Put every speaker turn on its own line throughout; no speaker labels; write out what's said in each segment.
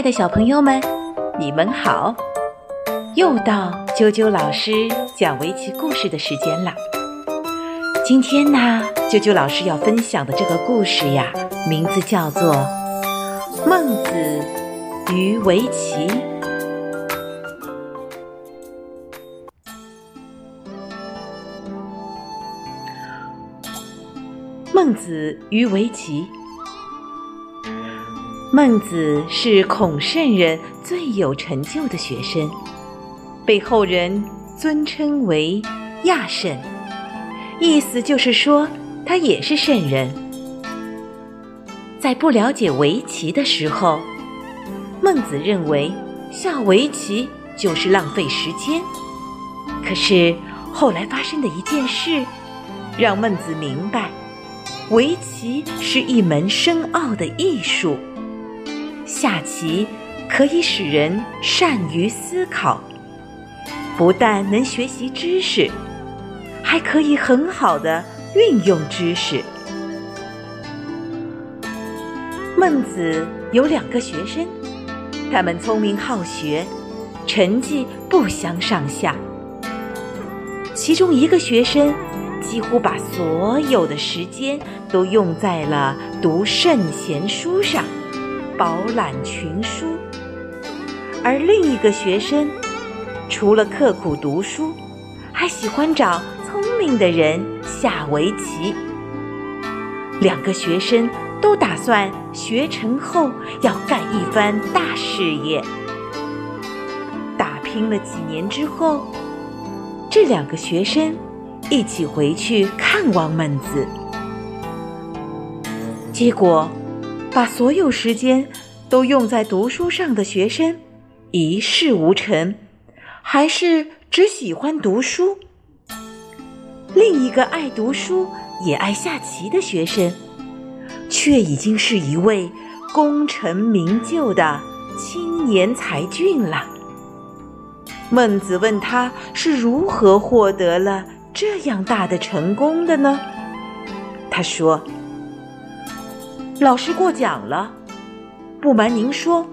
爱的小朋友们，你们好！又到啾啾老师讲围棋故事的时间了。今天呢，啾啾老师要分享的这个故事呀，名字叫做《孟子与围棋》。孟子与围棋。孟子是孔圣人最有成就的学生，被后人尊称为亚圣，意思就是说他也是圣人。在不了解围棋的时候，孟子认为下围棋就是浪费时间。可是后来发生的一件事，让孟子明白，围棋是一门深奥的艺术。下棋可以使人善于思考，不但能学习知识，还可以很好的运用知识。孟子有两个学生，他们聪明好学，成绩不相上下。其中一个学生几乎把所有的时间都用在了读圣贤书上。饱览群书，而另一个学生除了刻苦读书，还喜欢找聪明的人下围棋。两个学生都打算学成后要干一番大事业。打拼了几年之后，这两个学生一起回去看望孟子，结果。把所有时间都用在读书上的学生，一事无成，还是只喜欢读书。另一个爱读书也爱下棋的学生，却已经是一位功成名就的青年才俊了。孟子问他是如何获得了这样大的成功的呢？他说。老师过奖了，不瞒您说，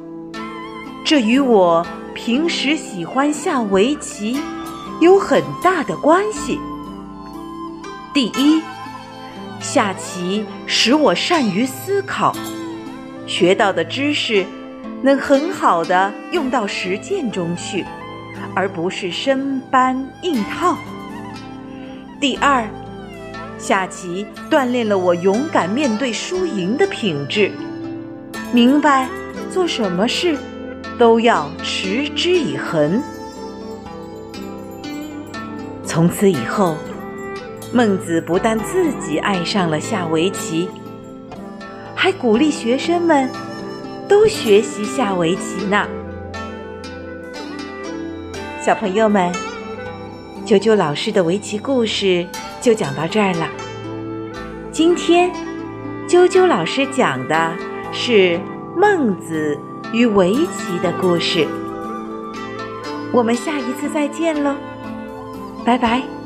这与我平时喜欢下围棋有很大的关系。第一，下棋使我善于思考，学到的知识能很好的用到实践中去，而不是生搬硬套。第二。下棋锻炼了我勇敢面对输赢的品质，明白做什么事都要持之以恒。从此以后，孟子不但自己爱上了下围棋，还鼓励学生们都学习下围棋呢。小朋友们，啾啾老师的围棋故事。就讲到这儿了。今天，啾啾老师讲的是孟子与围棋的故事。我们下一次再见喽，拜拜。